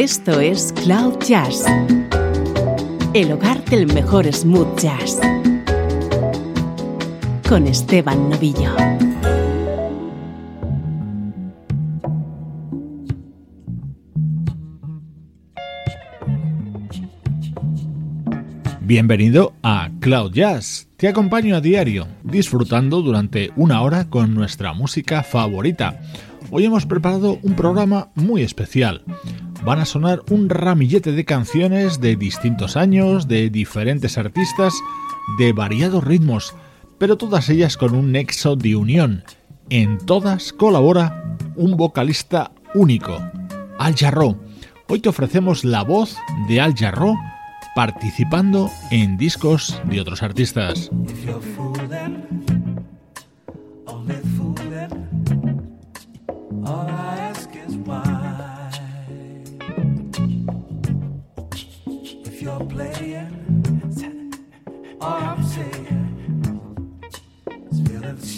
Esto es Cloud Jazz, el hogar del mejor smooth jazz, con Esteban Novillo. Bienvenido a Cloud Jazz. Te acompaño a diario, disfrutando durante una hora con nuestra música favorita. Hoy hemos preparado un programa muy especial. Van a sonar un ramillete de canciones de distintos años, de diferentes artistas, de variados ritmos, pero todas ellas con un nexo de unión. En todas colabora un vocalista único, Al Jarro. Hoy te ofrecemos la voz de Al Jarro participando en discos de otros artistas.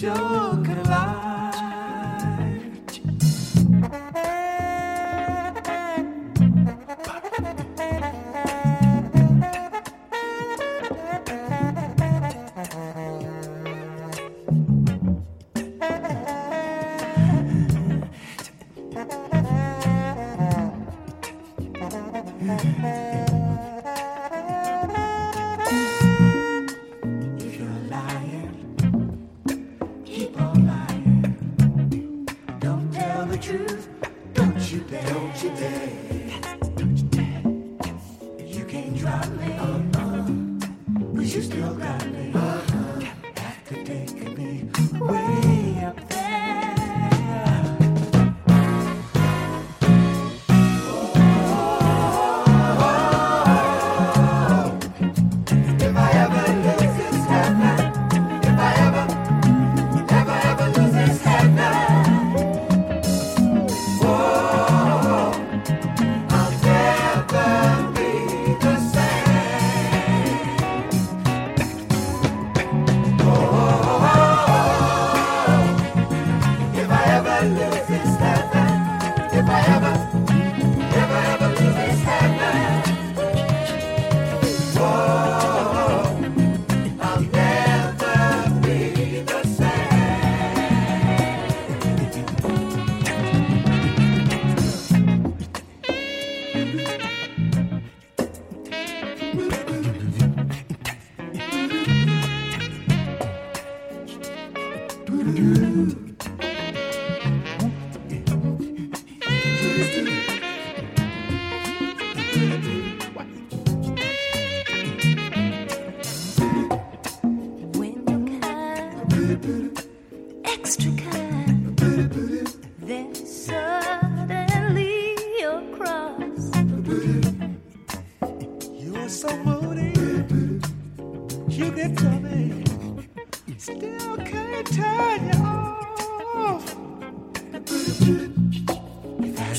sure lie the truth. Don't you dare. Don't you dare. Don't you dare. You can't drop me. Uh-uh. But you still got me.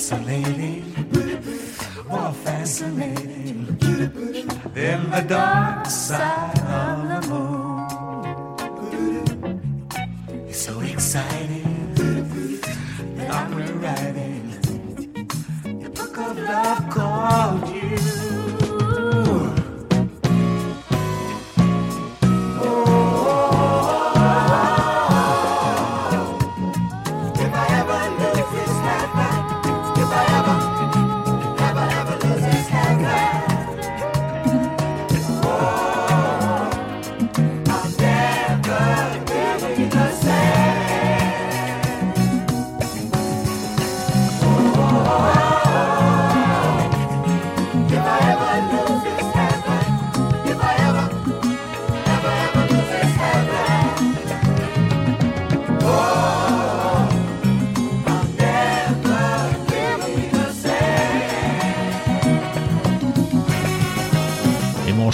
fascinating. More fascinating In the dark side of the moon. It's so exciting. I'm rewriting the book of love called you.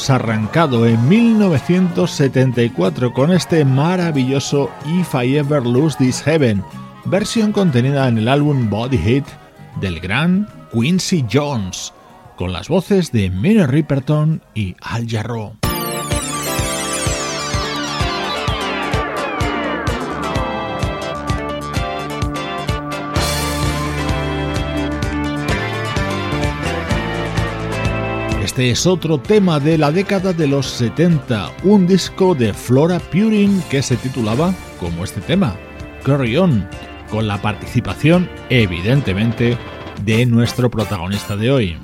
Arrancado en 1974 con este maravilloso If I Ever Lose This Heaven, versión contenida en el álbum Body Hit del gran Quincy Jones, con las voces de Minnie Riperton y Al Jarreau. Este es otro tema de la década de los 70, un disco de Flora Purin que se titulaba como este tema, Carry On, con la participación, evidentemente, de nuestro protagonista de hoy.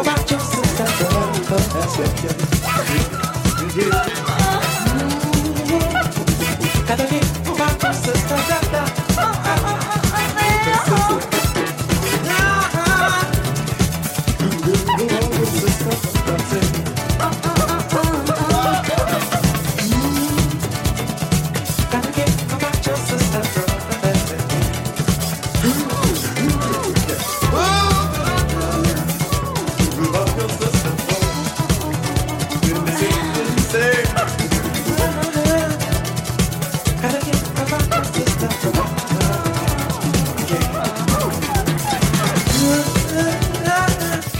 about yourself, girl, but that's your yeah.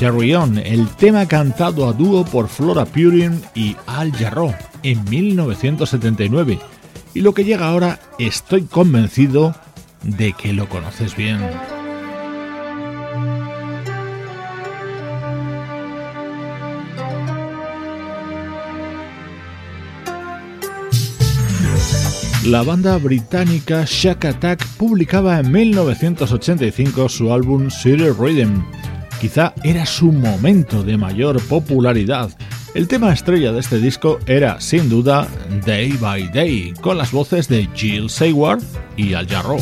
El tema cantado a dúo por Flora Purin y Al Jarreau en 1979. Y lo que llega ahora, estoy convencido de que lo conoces bien. La banda británica Shack Attack publicaba en 1985 su álbum City Rhythm Quizá era su momento de mayor popularidad. El tema estrella de este disco era, sin duda, Day by Day, con las voces de Jill Seward y Al Jarreau.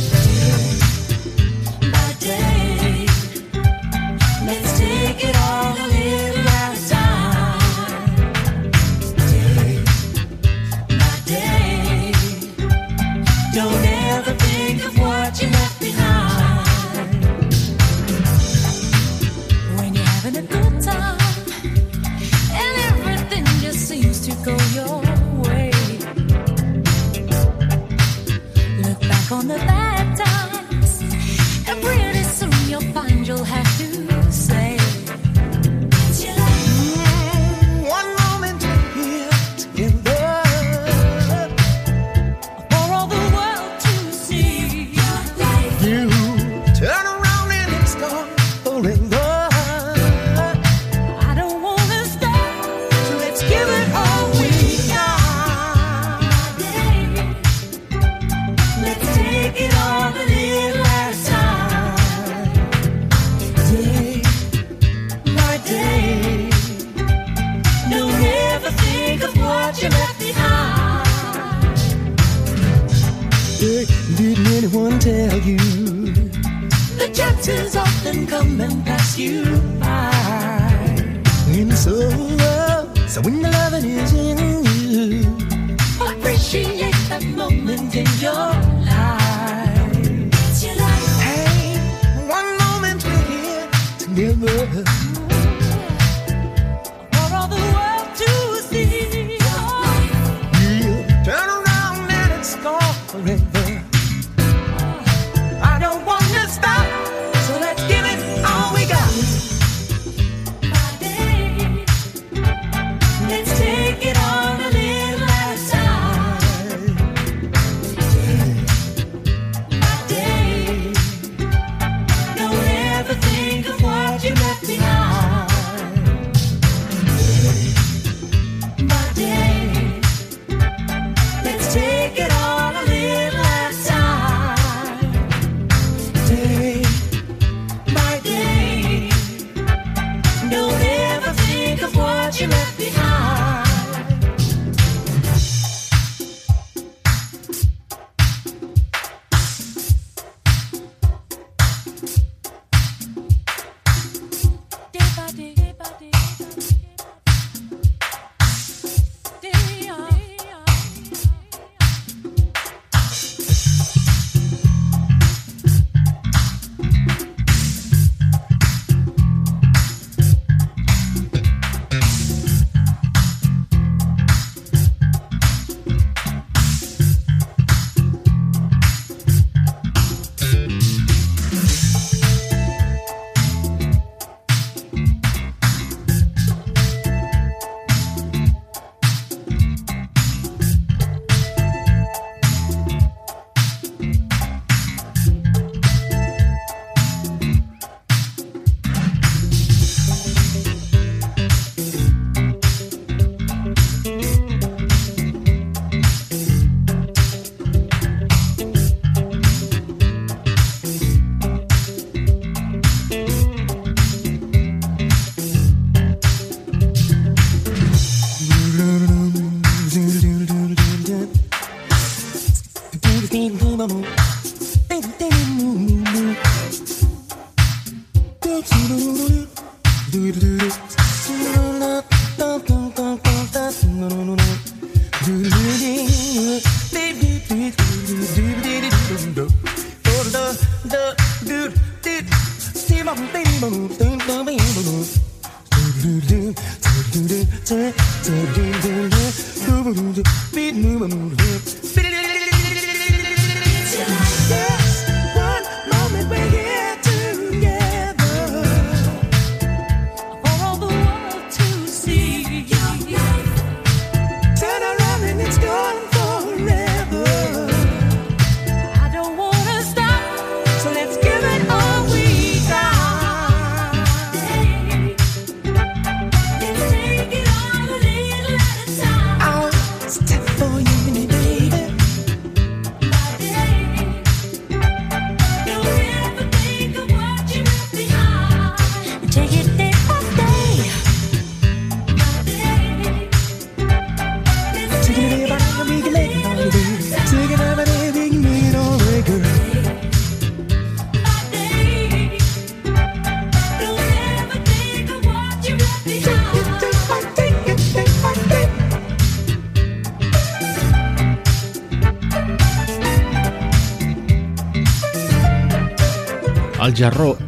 Baby, baby, baby.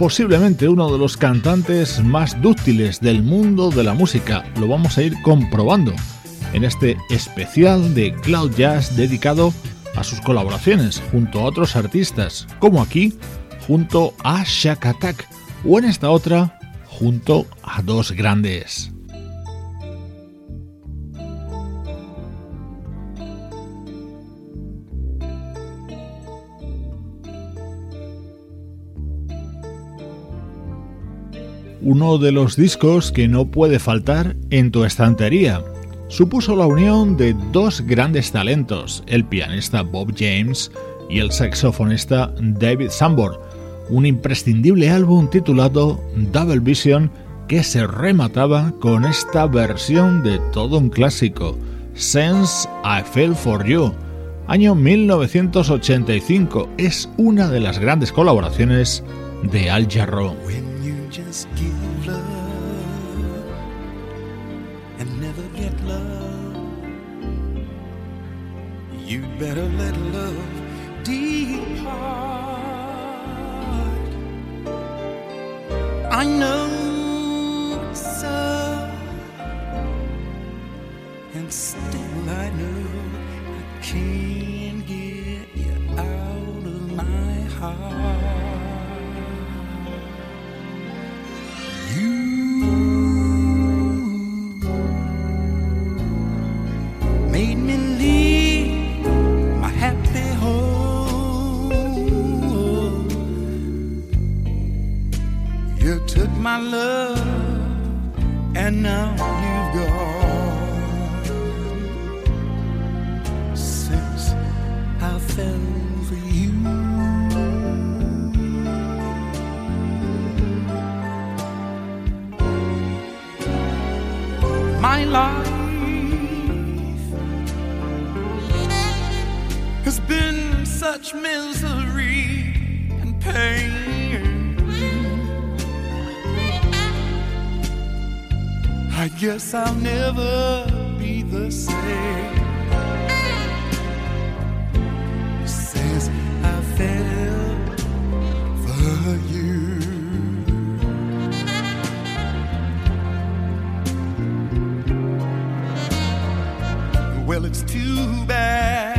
Posiblemente uno de los cantantes más dúctiles del mundo de la música. Lo vamos a ir comprobando en este especial de Cloud Jazz dedicado a sus colaboraciones junto a otros artistas, como aquí, junto a Shakatak, o en esta otra, junto a dos grandes. Uno de los discos que no puede faltar en tu estantería. Supuso la unión de dos grandes talentos, el pianista Bob James y el saxofonista David Sambor, un imprescindible álbum titulado Double Vision que se remataba con esta versión de todo un clásico, Sense I Feel For You, año 1985. Es una de las grandes colaboraciones de Al Jarreau. Better let love depart. I know so, and still my love, and now you've gone. Since I fell for you, my life has been such misery and pain. I guess I'll never be the same. Since I fell for you. Well, it's too bad,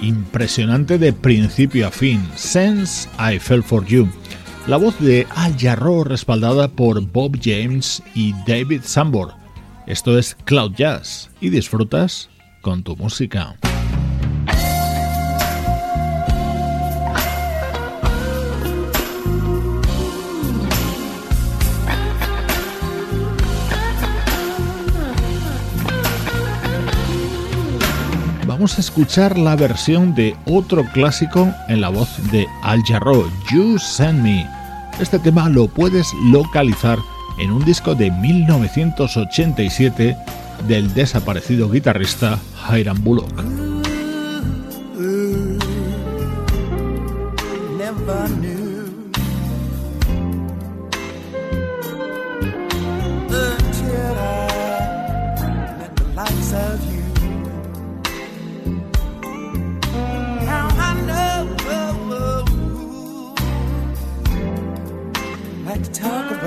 impresionante de principio a fin, Sense I Fell For You. La voz de Al Jarreau respaldada por Bob James y David Sambor. Esto es Cloud Jazz y disfrutas con tu música. vamos a escuchar la versión de otro clásico en la voz de Al Jarro, You Send Me. Este tema lo puedes localizar en un disco de 1987 del desaparecido guitarrista Hiram Bullock. talk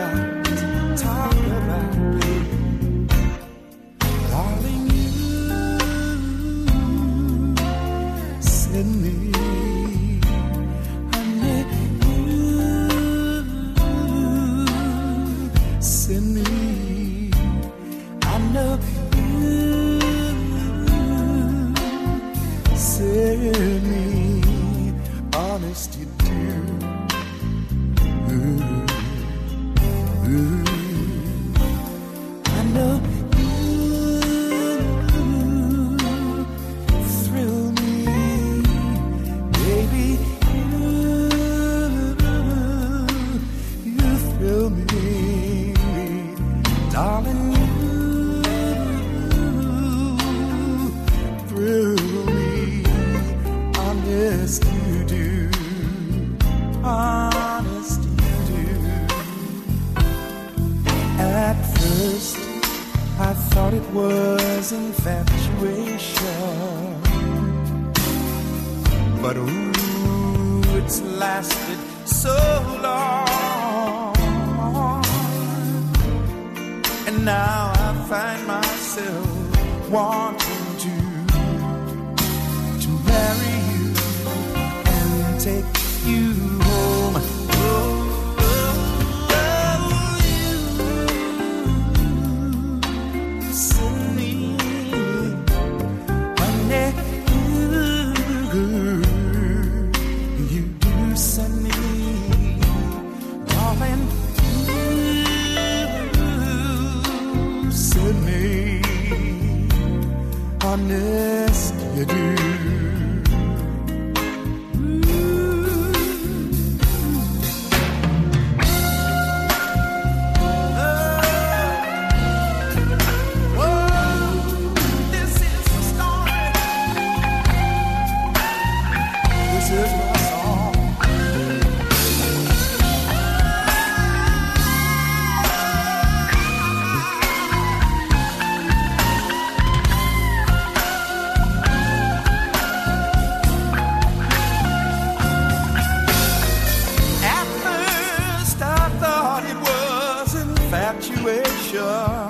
picture.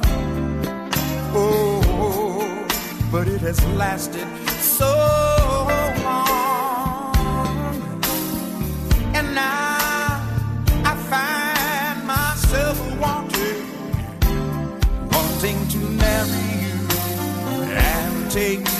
Oh, but it has lasted so long. And now I find myself wanting, wanting to marry you and take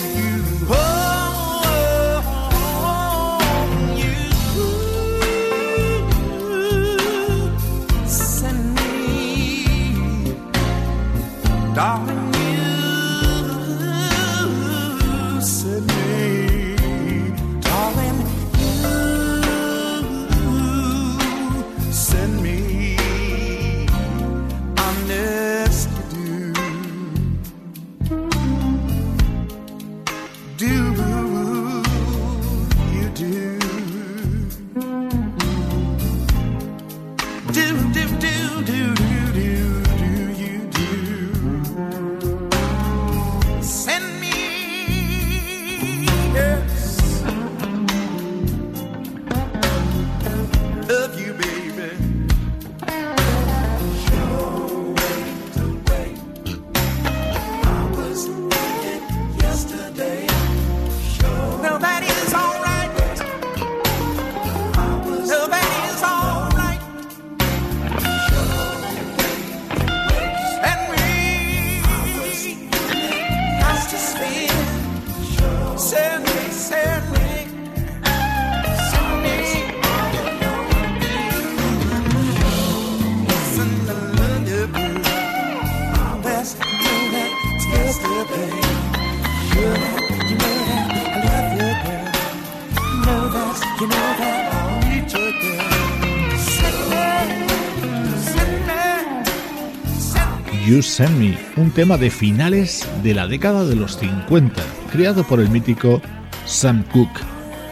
You Send Me, un tema de finales de la década de los 50, creado por el mítico Sam Cooke.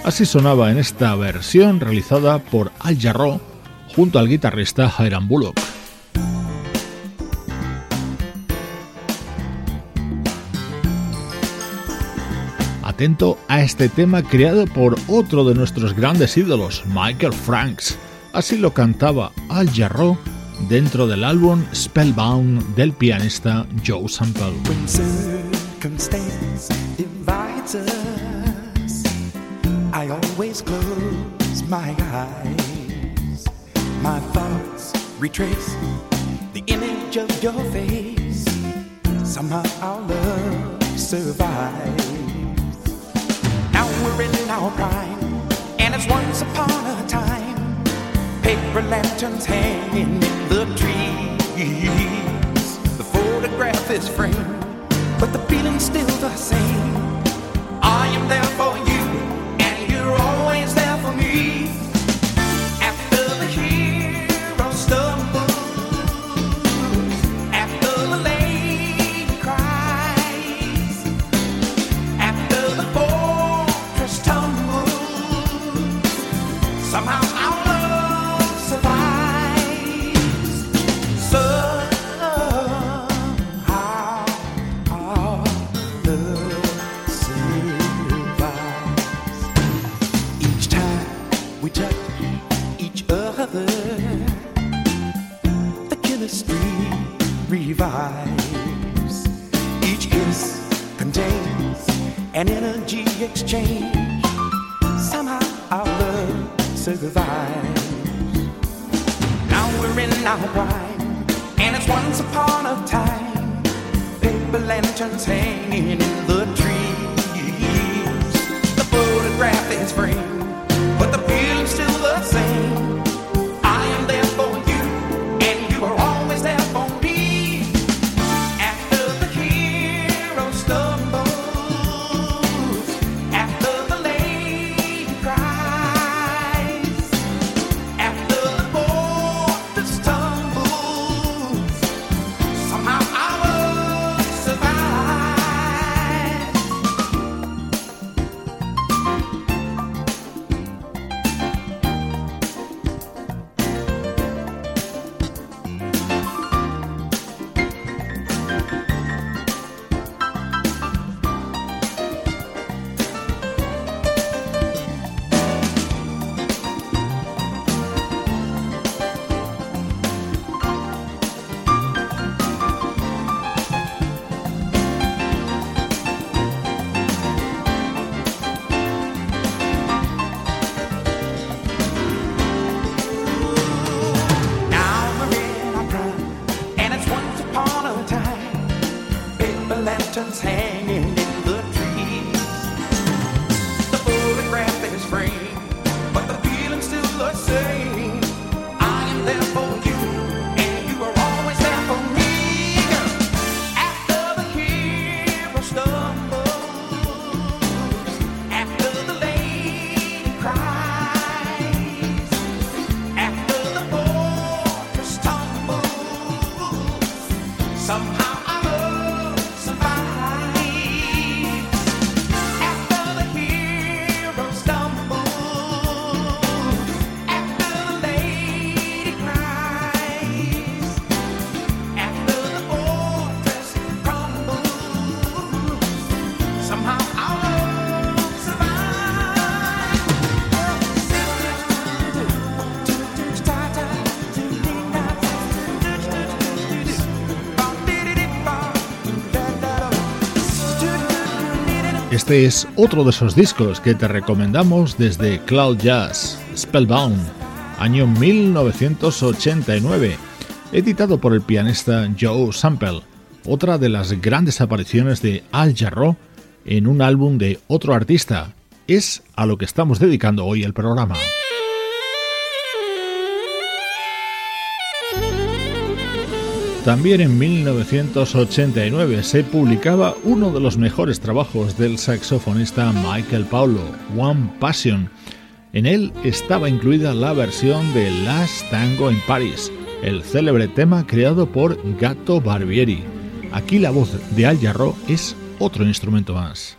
Así sonaba en esta versión realizada por Al Jarreau junto al guitarrista Hiram Bullock. Atento a este tema creado por otro de nuestros grandes ídolos, Michael Franks. Así lo cantaba Al Jarreau dentro del álbum Spellbound del pianista Joe Sample. When circumstance divides us, I always close my eyes. My thoughts retrace the image of your face. Somehow our love survives. Now we're in our prime, and it's once upon a time paper lanterns hanging in the trees. The photograph is framed, but the feeling's still the same. Este es otro de esos discos que te recomendamos desde Cloud Jazz, Spellbound, año 1989, editado por el pianista Joe Sample, otra de las grandes apariciones de Al Jarreau en un álbum de otro artista. Es a lo que estamos dedicando hoy el programa. También en 1989 se publicaba uno de los mejores trabajos del saxofonista Michael Paulo, One Passion. En él estaba incluida la versión de Last Tango en Paris, el célebre tema creado por Gato Barbieri. Aquí la voz de Al Jarro es otro instrumento más.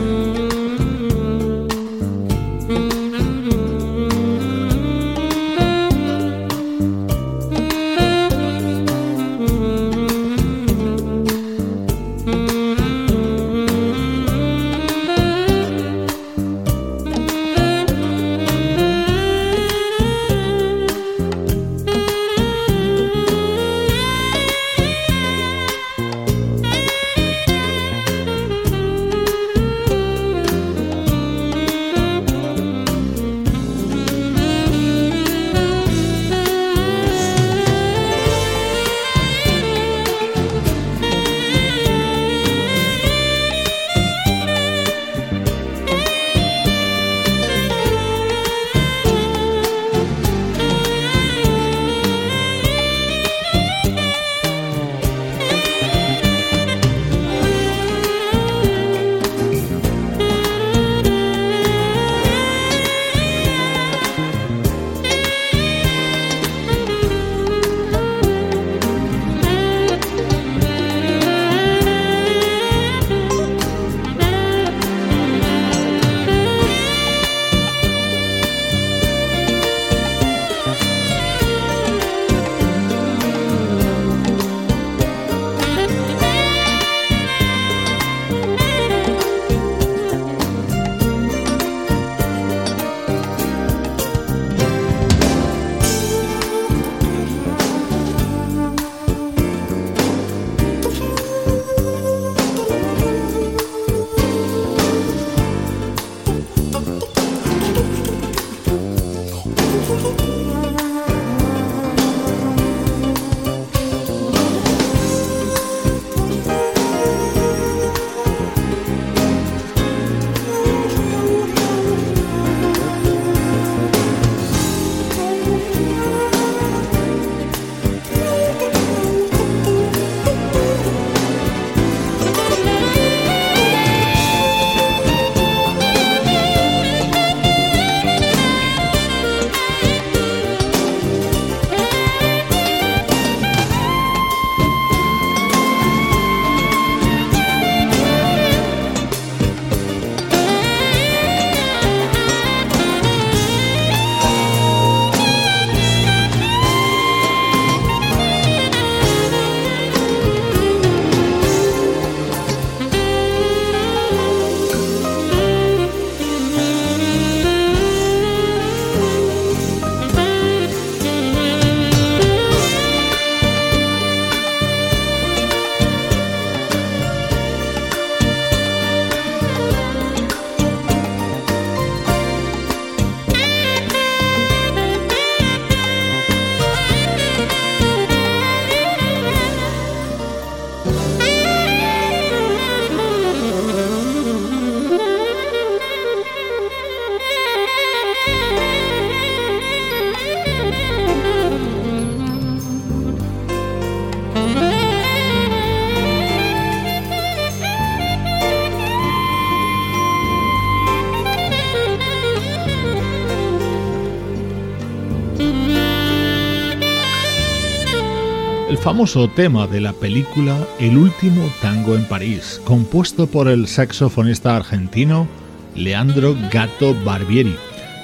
Famoso tema de la película El último tango en París, compuesto por el saxofonista argentino Leandro Gato Barbieri.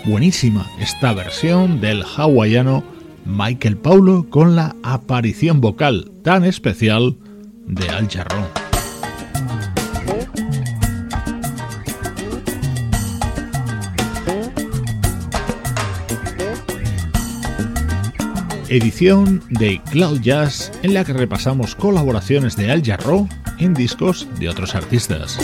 Buenísima esta versión del hawaiano Michael Paulo con la aparición vocal tan especial de Al Jarrón. Edición de Cloud Jazz en la que repasamos colaboraciones de Al Jarreau en discos de otros artistas.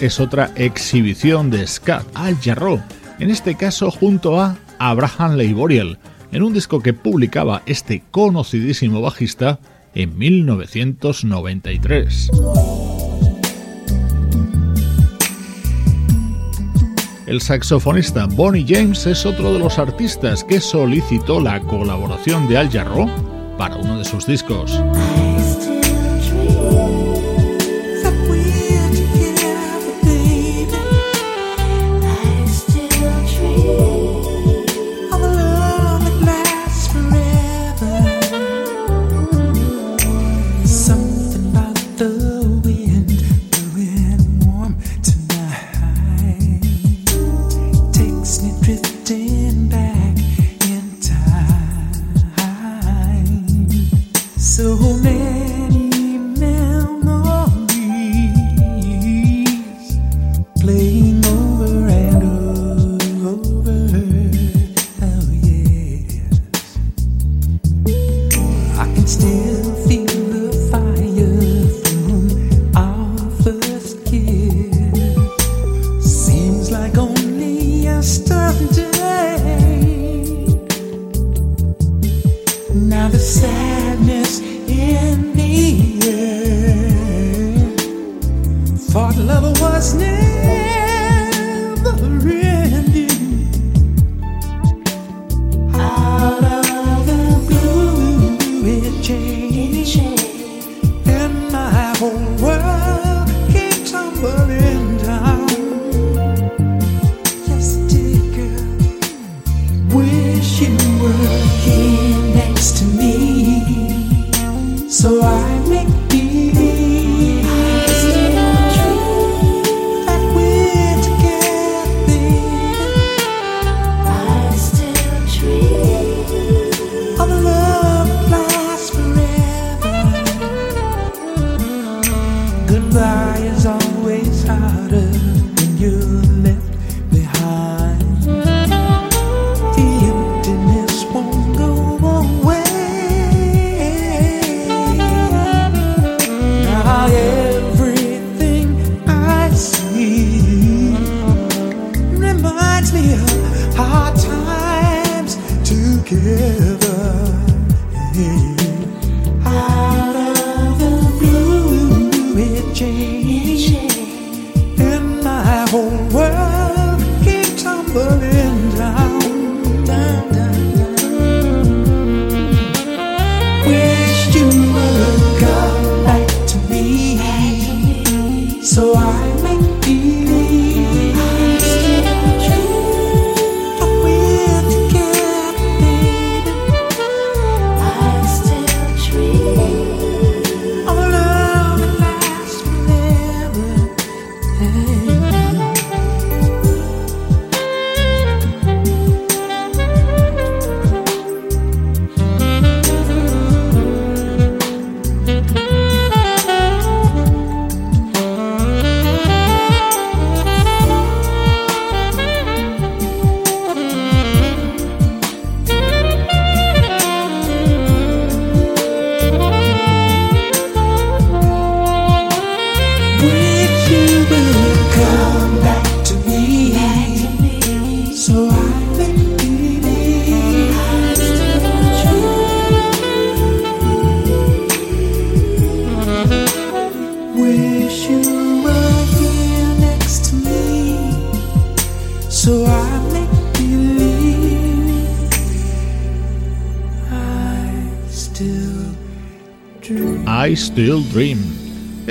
Es otra exhibición de Scott Al Jarreau, en este caso junto a Abraham Leiboriel en un disco que publicaba este conocidísimo bajista en 1993. El saxofonista Bonnie James es otro de los artistas que solicitó la colaboración de Al Jarreau para uno de sus discos.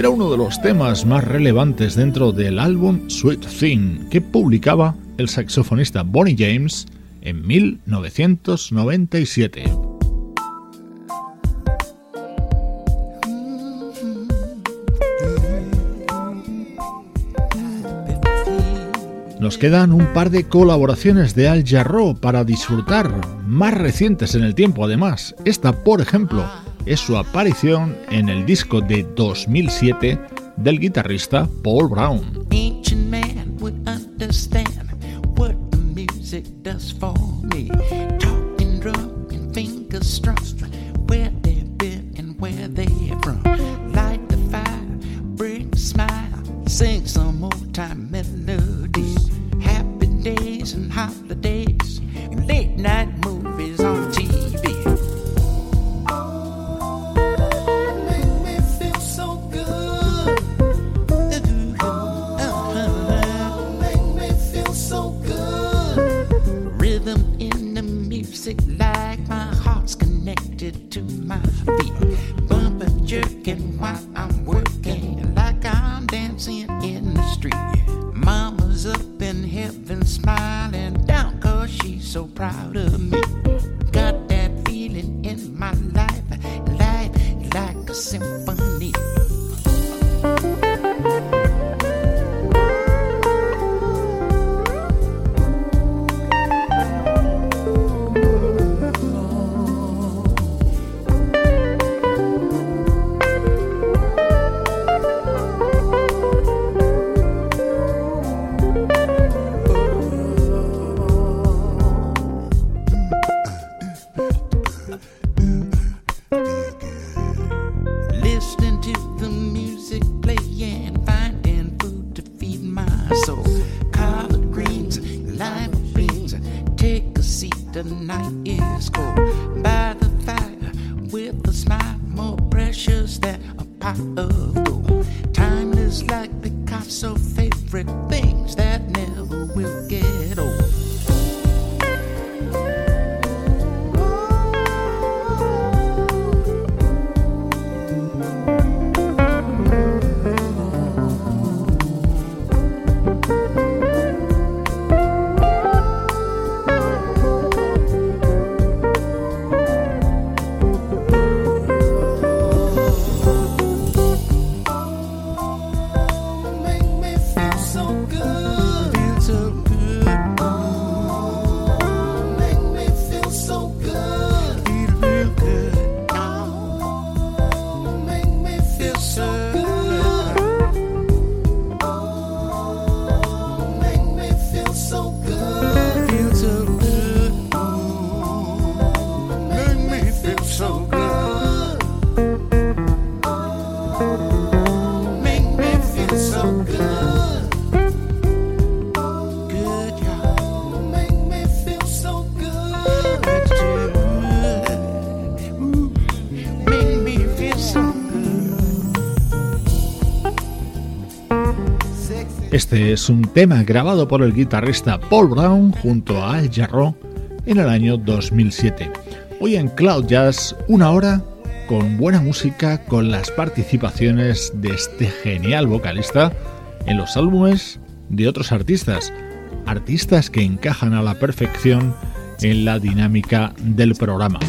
Era uno de los temas más relevantes dentro del álbum Sweet Thing que publicaba el saxofonista Bonnie James en 1997. Nos quedan un par de colaboraciones de Al Jarreau para disfrutar, más recientes en el tiempo además. Esta, por ejemplo, es su aparición en el disco de 2007 del guitarrista Paul Brown. Este es un tema grabado por el guitarrista Paul Brown junto a Al Jarreau en el año 2007. Hoy en Cloud Jazz, una hora con buena música, con las participaciones de este genial vocalista en los álbumes de otros artistas, artistas que encajan a la perfección en la dinámica del programa.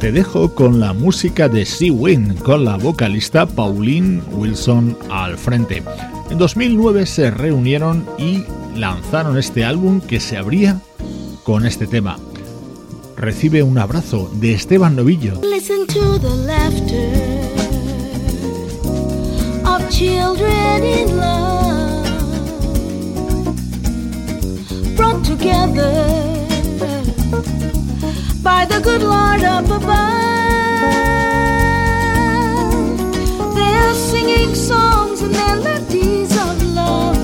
Te dejo con la música de Sea Wind, con la vocalista Pauline Wilson al frente. En 2009 se reunieron y lanzaron este álbum que se abría con este tema. Recibe un abrazo de Esteban Novillo. Listen to the laughter of children in love, brought together. By the good Lord up above. They're singing songs and melodies of love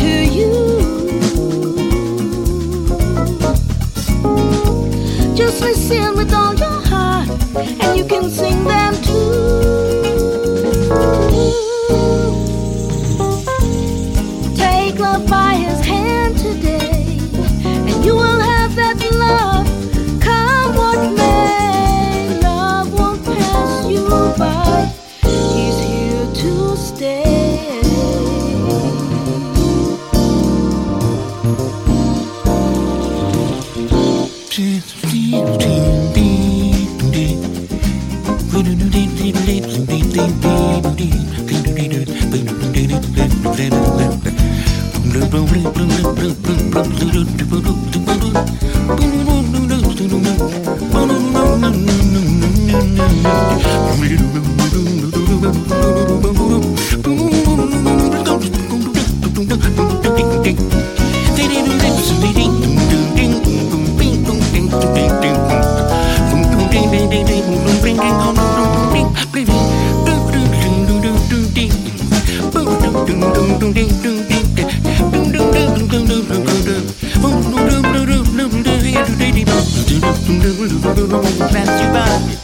to you. Just listen with all your heart, and you can sing them too. Pass you by.